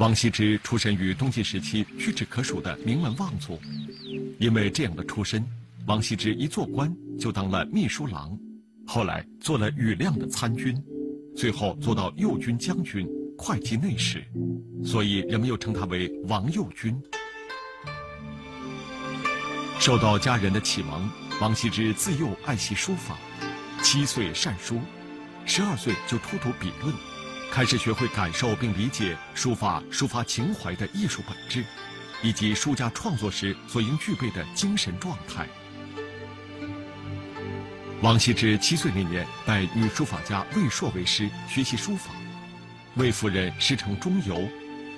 王羲之出身于东晋时期屈指可数的名门望族，因为这样的出身，王羲之一做官就当了秘书郎，后来做了羽亮的参军，最后做到右军将军、会稽内史，所以人们又称他为王右军。受到家人的启蒙，王羲之自幼爱习书法，七岁善书，十二岁就出土笔论。开始学会感受并理解书法抒发情怀的艺术本质，以及书家创作时所应具备的精神状态。王羲之七岁那年拜女书法家魏硕为师学习书法，魏夫人师承钟繇，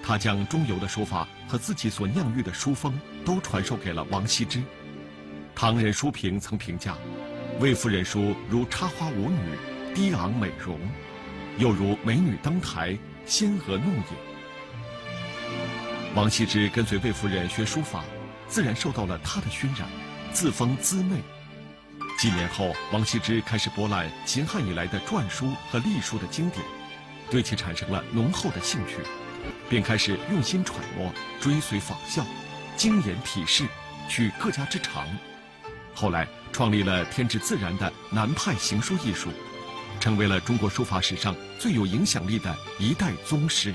他将钟繇的书法和自己所酿育的书风都传授给了王羲之。唐人书评曾评价，魏夫人书如插花舞女，低昂美容。又如美女登台，仙娥弄影。王羲之跟随魏夫人学书法，自然受到了她的熏染，自封姿媚。几年后，王羲之开始博览秦汉以来的篆书和隶书的经典，对其产生了浓厚的兴趣，便开始用心揣摩，追随仿效，精研体式，取各家之长。后来创立了天之自然的南派行书艺术。成为了中国书法史上最有影响力的一代宗师。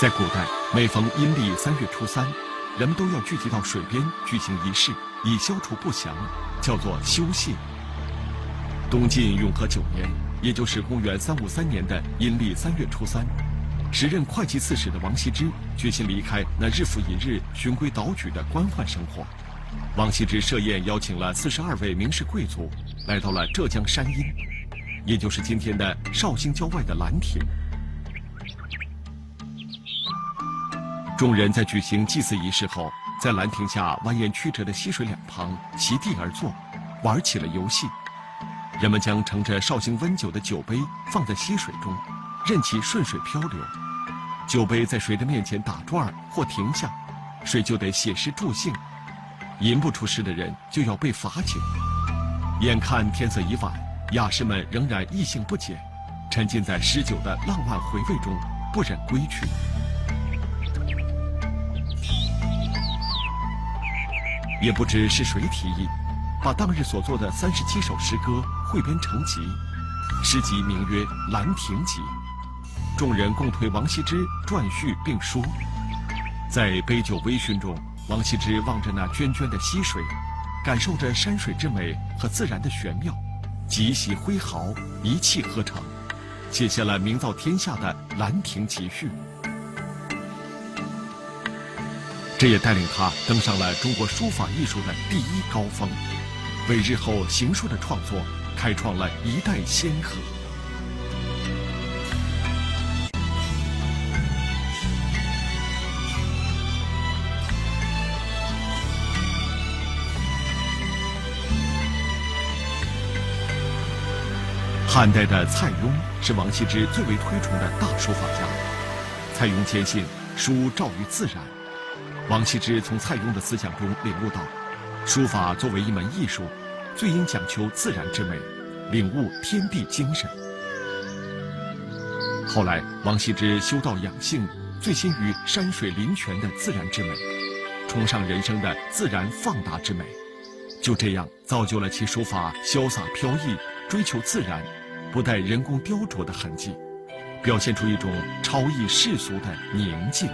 在古代，每逢阴历三月初三，人们都要聚集到水边举行仪式，以消除不祥，叫做修谢。东晋永和九年，也就是公元三五三年的阴历三月初三。时任会稽刺史的王羲之决心离开那日复一日循规蹈矩的官宦生活。王羲之设宴邀请了四十二位名士贵族，来到了浙江山阴，也就是今天的绍兴郊外的兰亭。众人在举行祭祀仪式后，在兰亭下蜿蜒曲折的溪水两旁席地而坐，玩起了游戏。人们将盛着绍兴温酒的酒杯放在溪水中，任其顺水漂流。酒杯在谁的面前打转或停下，谁就得写诗助兴，吟不出诗的人就要被罚酒。眼看天色已晚，雅士们仍然意兴不减，沉浸在诗酒的浪漫回味中，不忍归去。也不知是谁提议，把当日所作的三十七首诗歌汇编成集，诗集名曰《兰亭集》。众人共推王羲之撰序并书，在杯酒微醺中，王羲之望着那涓涓的溪水，感受着山水之美和自然的玄妙，极喜挥毫，一气呵成，写下了名噪天下的《兰亭集序》。这也带领他登上了中国书法艺术的第一高峰，为日后行书的创作开创了一代先河。汉代的蔡邕是王羲之最为推崇的大书法家。蔡邕坚信书照于自然，王羲之从蔡邕的思想中领悟到，书法作为一门艺术，最应讲求自然之美，领悟天地精神。后来，王羲之修道养性，醉心于山水林泉的自然之美，崇尚人生的自然放达之美，就这样造就了其书法潇洒飘逸，追求自然。不带人工雕琢的痕迹，表现出一种超逸世俗的宁静。